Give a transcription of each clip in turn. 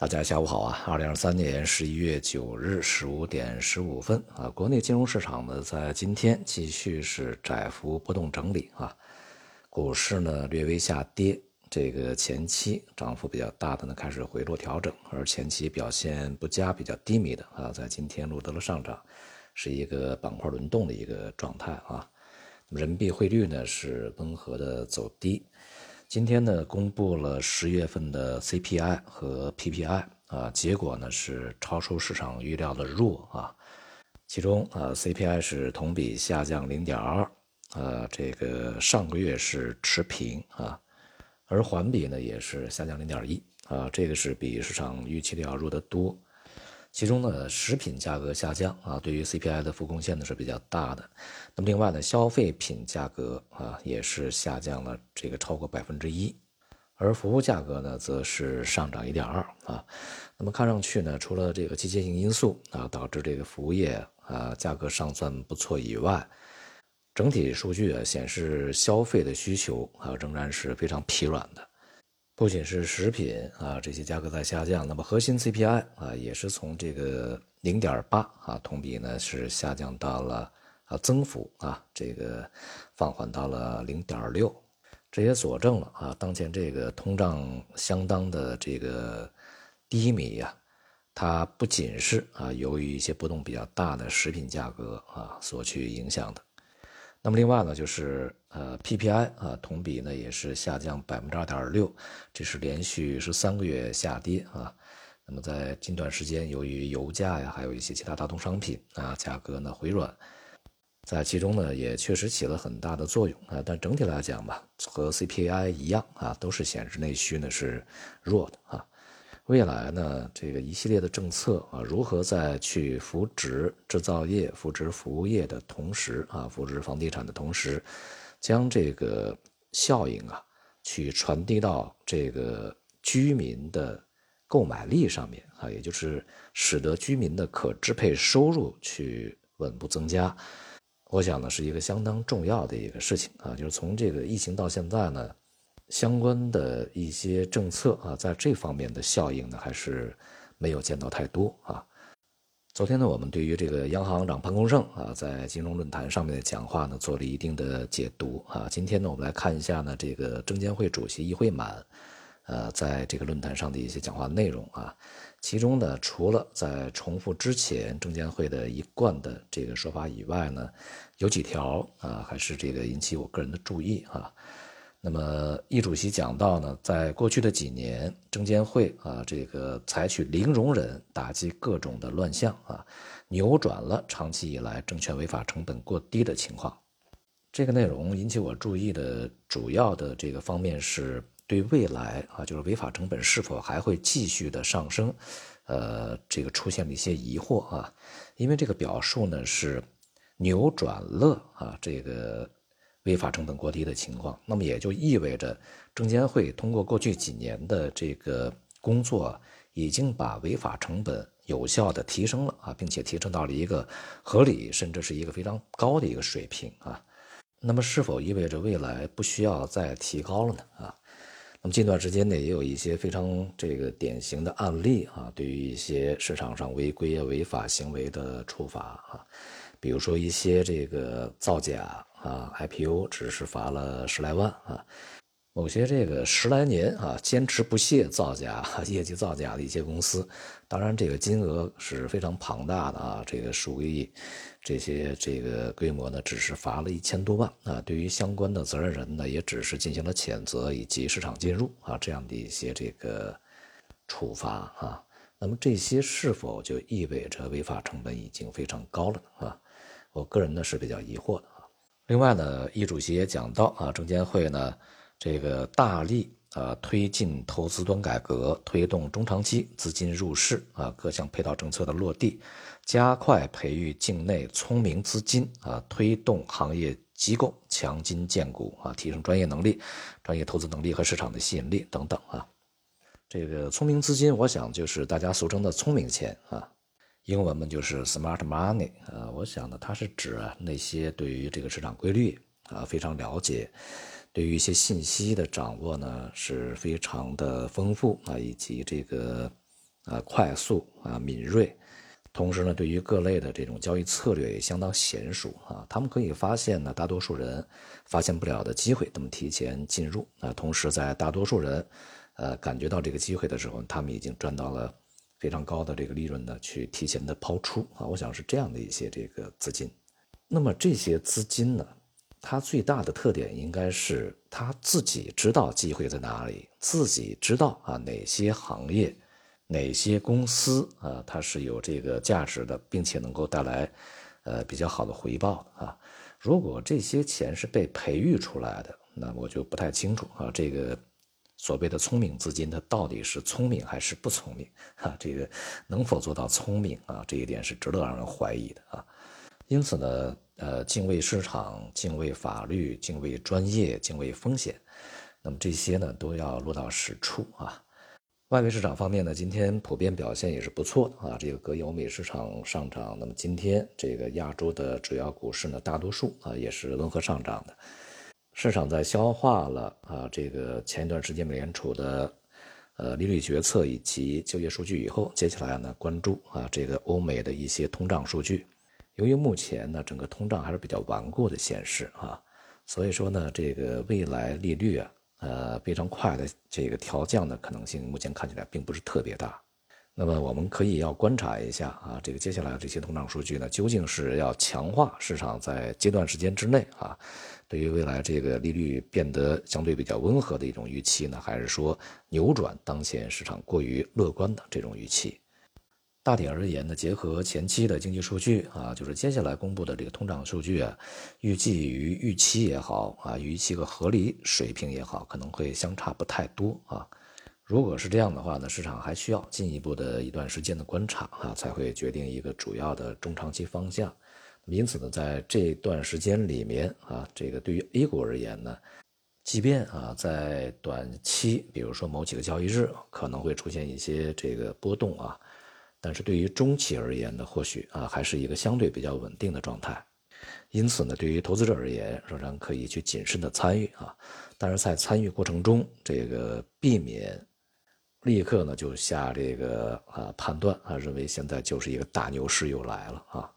大家下午好啊！二零二三年十一月九日十五点十五分啊，国内金融市场呢在今天继续是窄幅波动整理啊，股市呢略微下跌，这个前期涨幅比较大的呢开始回落调整，而前期表现不佳、比较低迷的啊，在今天录得了上涨，是一个板块轮动的一个状态啊。人民币汇率呢是温和的走低。今天呢，公布了十月份的 CPI 和 PPI 啊，结果呢是超出市场预料的弱啊。其中啊，CPI 是同比下降零点二，呃，这个上个月是持平啊，而环比呢也是下降零点一啊，这个是比市场预期的要弱得多。其中呢，食品价格下降啊，对于 CPI 的负贡献呢是比较大的。那么另外呢，消费品价格啊也是下降了这个超过百分之一，而服务价格呢则是上涨一点二啊。那么看上去呢，除了这个季节性因素啊导致这个服务业啊价格尚算不错以外，整体数据啊显示消费的需求啊仍然是非常疲软的。不仅是食品啊，这些价格在下降，那么核心 CPI 啊也是从这个零点八啊同比呢是下降到了啊增幅啊这个放缓到了零点六，这也佐证了啊当前这个通胀相当的这个低迷呀，它不仅是啊由于一些波动比较大的食品价格啊所去影响的。那么另外呢，就是呃 PPI 啊，同比呢也是下降百分之二点六，这是连续十三个月下跌啊。那么在近段时间，由于油价呀，还有一些其他大宗商品啊价格呢回软，在其中呢也确实起了很大的作用啊。但整体来讲吧，和 CPI 一样啊，都是显示内需呢是弱的啊。未来呢，这个一系列的政策啊，如何在去扶植制造业、扶植服务业的同时啊，扶植房地产的同时，将这个效应啊，去传递到这个居民的购买力上面啊，也就是使得居民的可支配收入去稳步增加，我想呢，是一个相当重要的一个事情啊，就是从这个疫情到现在呢。相关的一些政策啊，在这方面的效应呢，还是没有见到太多啊。昨天呢，我们对于这个央行长潘功胜啊，在金融论坛上面的讲话呢，做了一定的解读啊。今天呢，我们来看一下呢，这个证监会主席易会满，呃，在这个论坛上的一些讲话内容啊。其中呢，除了在重复之前证监会的一贯的这个说法以外呢，有几条啊，还是这个引起我个人的注意啊。那么，易主席讲到呢，在过去的几年，证监会啊，这个采取零容忍打击各种的乱象啊，扭转了长期以来证券违法成本过低的情况。这个内容引起我注意的主要的这个方面是对未来啊，就是违法成本是否还会继续的上升，呃，这个出现了一些疑惑啊，因为这个表述呢是扭转了啊这个。违法成本过低的情况，那么也就意味着证监会通过过去几年的这个工作，已经把违法成本有效的提升了啊，并且提升到了一个合理甚至是一个非常高的一个水平啊。那么是否意味着未来不需要再提高了呢？啊，那么近段时间内，也有一些非常这个典型的案例啊，对于一些市场上违规违法行为的处罚啊，比如说一些这个造假。啊，IPO 只是罚了十来万啊，某些这个十来年啊坚持不懈造假、业绩造假的一些公司，当然这个金额是非常庞大的啊，这个数亿，这些这个规模呢，只是罚了一千多万啊。对于相关的责任人呢，也只是进行了谴责以及市场介入啊这样的一些这个处罚啊。那么这些是否就意味着违法成本已经非常高了啊？我个人呢是比较疑惑的。另外呢，易主席也讲到啊，证监会呢，这个大力啊推进投资端改革，推动中长期资金入市啊，各项配套政策的落地，加快培育境内聪明资金啊，推动行业机构强筋健骨啊，提升专业能力、专业投资能力和市场的吸引力等等啊。这个聪明资金，我想就是大家俗称的聪明钱啊。英文嘛就是 smart money 啊，我想呢，它是指那些对于这个市场规律啊非常了解，对于一些信息的掌握呢是非常的丰富啊，以及这个啊快速啊敏锐，同时呢，对于各类的这种交易策略也相当娴熟啊。他们可以发现呢，大多数人发现不了的机会，那么提前进入啊。同时，在大多数人呃感觉到这个机会的时候，他们已经赚到了非常高的这个利润呢，去提前的抛出啊。我想是这样的一些这个资金。那么这些资金呢？它最大的特点应该是他自己知道机会在哪里，自己知道啊哪些行业、哪些公司啊它是有这个价值的，并且能够带来呃比较好的回报啊。如果这些钱是被培育出来的，那我就不太清楚啊。这个所谓的聪明资金，它到底是聪明还是不聪明啊？这个能否做到聪明啊？这一点是值得让人怀疑的啊。因此呢。呃，敬畏市场，敬畏法律，敬畏专业，敬畏风险，那么这些呢都要落到实处啊。外围市场方面呢，今天普遍表现也是不错的啊。这个隔夜欧美市场上涨，那么今天这个亚洲的主要股市呢，大多数啊也是温和上涨的。市场在消化了啊这个前一段时间美联储的呃利率决策以及就业数据以后，接下来呢关注啊这个欧美的一些通胀数据。由于目前呢，整个通胀还是比较顽固的显示啊，所以说呢，这个未来利率啊，呃，非常快的这个调降的可能性，目前看起来并不是特别大。那么我们可以要观察一下啊，这个接下来这些通胀数据呢，究竟是要强化市场在阶段时间之内啊，对于未来这个利率变得相对比较温和的一种预期呢，还是说扭转当前市场过于乐观的这种预期？大体而言呢，结合前期的经济数据啊，就是接下来公布的这个通胀数据啊，预计与预期也好啊，预期个合理水平也好，可能会相差不太多啊。如果是这样的话呢，市场还需要进一步的一段时间的观察啊，才会决定一个主要的中长期方向。因此呢，在这段时间里面啊，这个对于 A 股而言呢，即便啊在短期，比如说某几个交易日可能会出现一些这个波动啊。但是对于中期而言呢，或许啊还是一个相对比较稳定的状态，因此呢，对于投资者而言，仍然可以去谨慎的参与啊。但是在参与过程中，这个避免立刻呢就下这个啊判断啊，认为现在就是一个大牛市又来了啊。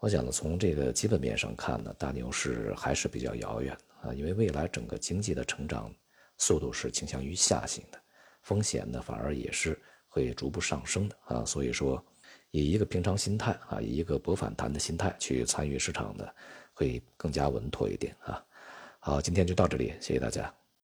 我想呢，从这个基本面上看呢，大牛市还是比较遥远的啊，因为未来整个经济的成长速度是倾向于下行的，风险呢反而也是。会逐步上升的啊，所以说，以一个平常心态啊，以一个博反弹的心态去参与市场的，会更加稳妥一点啊。好，今天就到这里，谢谢大家。